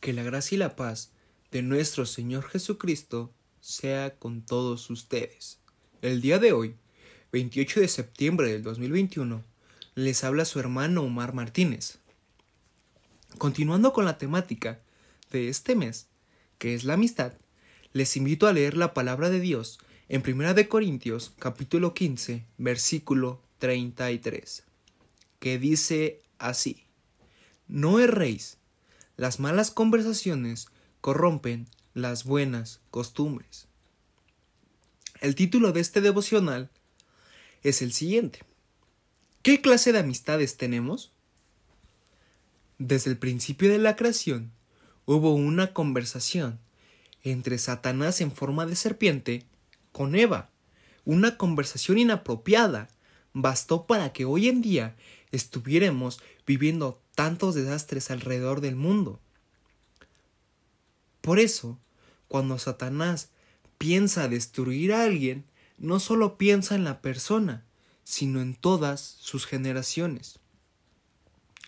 Que la gracia y la paz de nuestro Señor Jesucristo sea con todos ustedes. El día de hoy, 28 de septiembre del 2021, les habla su hermano Omar Martínez. Continuando con la temática de este mes, que es la amistad, les invito a leer la palabra de Dios en 1 de Corintios capítulo 15, versículo 33, que dice así: No erréis las malas conversaciones corrompen las buenas costumbres. El título de este devocional es el siguiente. ¿Qué clase de amistades tenemos? Desde el principio de la creación hubo una conversación entre Satanás en forma de serpiente con Eva, una conversación inapropiada, bastó para que hoy en día estuviéramos viviendo tantos desastres alrededor del mundo. Por eso, cuando Satanás piensa destruir a alguien, no solo piensa en la persona, sino en todas sus generaciones.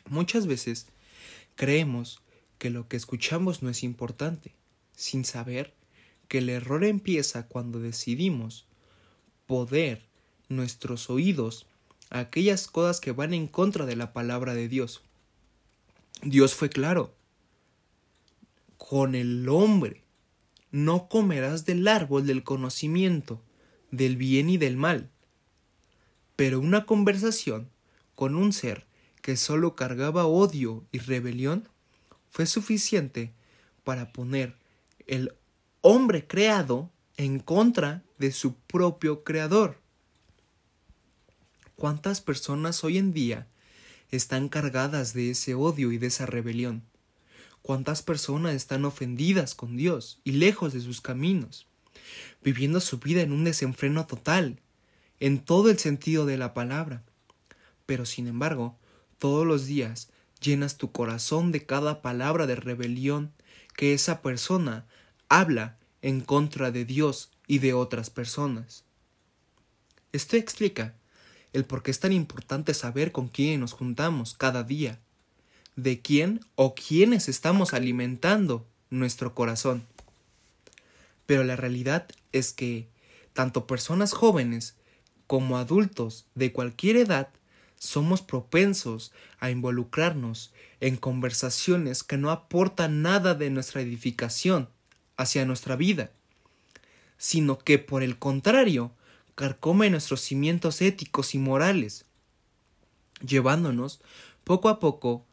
Muchas veces creemos que lo que escuchamos no es importante, sin saber que el error empieza cuando decidimos poder nuestros oídos a aquellas cosas que van en contra de la palabra de Dios. Dios fue claro. Con el hombre no comerás del árbol del conocimiento, del bien y del mal. Pero una conversación con un ser que solo cargaba odio y rebelión fue suficiente para poner el hombre creado en contra de su propio creador. ¿Cuántas personas hoy en día están cargadas de ese odio y de esa rebelión? ¿Cuántas personas están ofendidas con Dios y lejos de sus caminos, viviendo su vida en un desenfreno total, en todo el sentido de la palabra? Pero sin embargo, todos los días llenas tu corazón de cada palabra de rebelión que esa persona habla en contra de Dios y de otras personas. Esto explica el por qué es tan importante saber con quién nos juntamos cada día, de quién o quiénes estamos alimentando nuestro corazón. Pero la realidad es que tanto personas jóvenes como adultos de cualquier edad somos propensos a involucrarnos en conversaciones que no aportan nada de nuestra edificación hacia nuestra vida, sino que por el contrario carcome nuestros cimientos éticos y morales, llevándonos poco a poco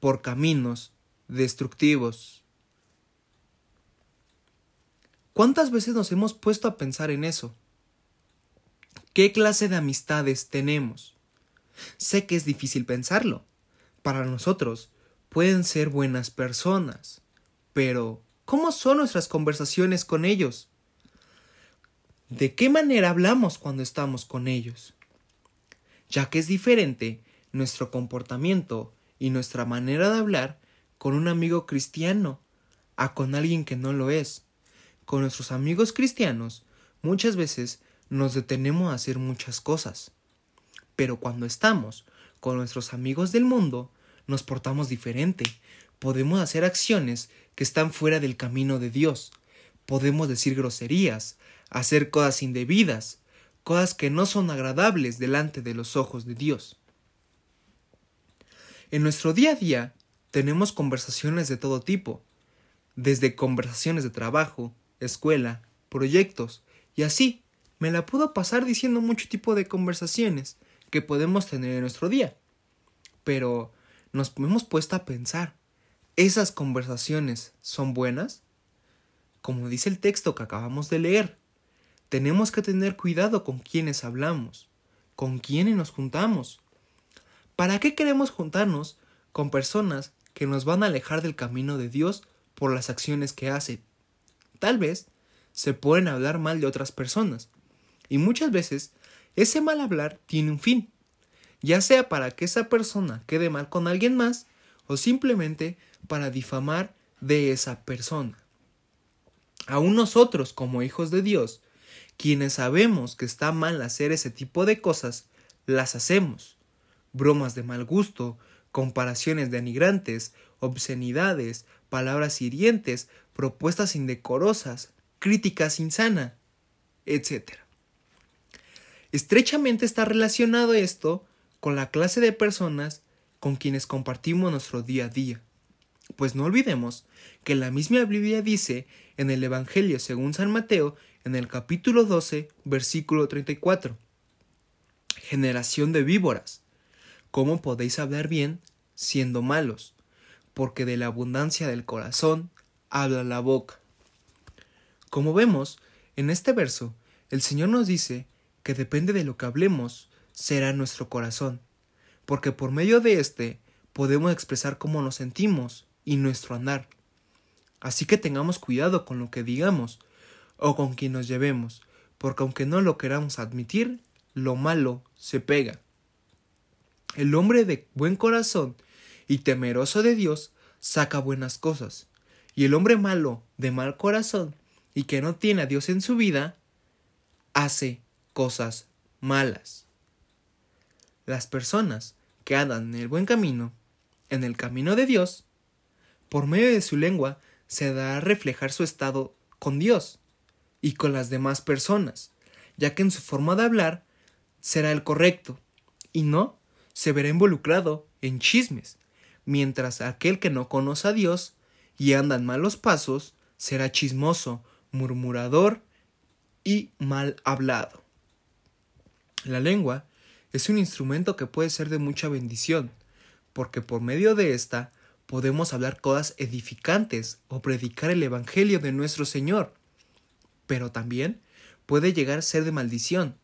por caminos destructivos. ¿Cuántas veces nos hemos puesto a pensar en eso? ¿Qué clase de amistades tenemos? Sé que es difícil pensarlo. Para nosotros pueden ser buenas personas, pero ¿Cómo son nuestras conversaciones con ellos? ¿De qué manera hablamos cuando estamos con ellos? Ya que es diferente nuestro comportamiento y nuestra manera de hablar con un amigo cristiano a con alguien que no lo es. Con nuestros amigos cristianos muchas veces nos detenemos a hacer muchas cosas. Pero cuando estamos con nuestros amigos del mundo, nos portamos diferente. Podemos hacer acciones que están fuera del camino de Dios. Podemos decir groserías, hacer cosas indebidas, cosas que no son agradables delante de los ojos de Dios. En nuestro día a día tenemos conversaciones de todo tipo, desde conversaciones de trabajo, escuela, proyectos, y así me la puedo pasar diciendo mucho tipo de conversaciones que podemos tener en nuestro día. Pero nos hemos puesto a pensar, esas conversaciones son buenas? Como dice el texto que acabamos de leer, tenemos que tener cuidado con quienes hablamos, con quienes nos juntamos. ¿Para qué queremos juntarnos con personas que nos van a alejar del camino de Dios por las acciones que hacen? Tal vez se pueden hablar mal de otras personas, y muchas veces ese mal hablar tiene un fin, ya sea para que esa persona quede mal con alguien más, o simplemente para difamar de esa persona. Aún nosotros, como hijos de Dios, quienes sabemos que está mal hacer ese tipo de cosas, las hacemos. Bromas de mal gusto, comparaciones denigrantes, obscenidades, palabras hirientes, propuestas indecorosas, críticas insanas, etc. Estrechamente está relacionado esto con la clase de personas con quienes compartimos nuestro día a día. Pues no olvidemos que la misma Biblia dice en el Evangelio según San Mateo, en el capítulo 12, versículo 34. Generación de víboras, ¿cómo podéis hablar bien siendo malos? Porque de la abundancia del corazón habla la boca. Como vemos, en este verso, el Señor nos dice que depende de lo que hablemos, será nuestro corazón, porque por medio de éste podemos expresar cómo nos sentimos y nuestro andar. Así que tengamos cuidado con lo que digamos o con quien nos llevemos, porque aunque no lo queramos admitir, lo malo se pega. El hombre de buen corazón y temeroso de Dios saca buenas cosas, y el hombre malo de mal corazón y que no tiene a Dios en su vida, hace cosas malas. Las personas que andan en el buen camino, en el camino de Dios, por medio de su lengua se dará a reflejar su estado con Dios y con las demás personas, ya que en su forma de hablar será el correcto, y no se verá involucrado en chismes, mientras aquel que no conoce a Dios y anda en malos pasos será chismoso, murmurador y mal hablado. La lengua es un instrumento que puede ser de mucha bendición, porque por medio de ésta podemos hablar cosas edificantes o predicar el Evangelio de nuestro Señor. Pero también puede llegar a ser de maldición,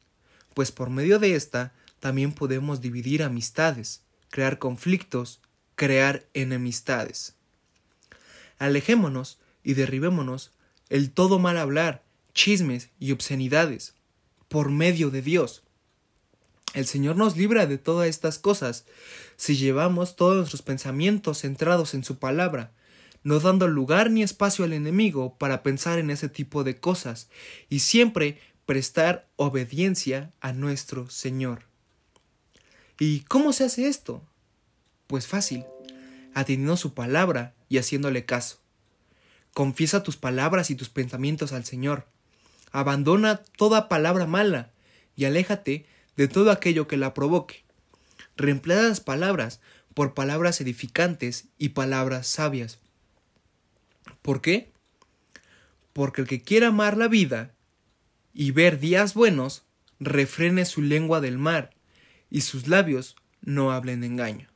pues por medio de ésta también podemos dividir amistades, crear conflictos, crear enemistades. Alejémonos y derribémonos el todo mal hablar, chismes y obscenidades, por medio de Dios. El Señor nos libra de todas estas cosas si llevamos todos nuestros pensamientos centrados en su palabra, no dando lugar ni espacio al enemigo para pensar en ese tipo de cosas, y siempre prestar obediencia a nuestro Señor. ¿Y cómo se hace esto? Pues fácil, atendiendo su palabra y haciéndole caso. Confiesa tus palabras y tus pensamientos al Señor. Abandona toda palabra mala y aléjate de todo aquello que la provoque. Reemplaza las palabras por palabras edificantes y palabras sabias. ¿Por qué? Porque el que quiera amar la vida y ver días buenos, refrene su lengua del mar, y sus labios no hablen engaño.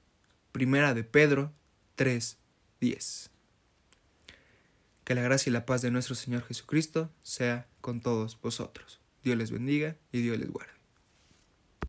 Primera de Pedro 3:10. Que la gracia y la paz de nuestro Señor Jesucristo sea con todos vosotros. Dios les bendiga y Dios les guarde.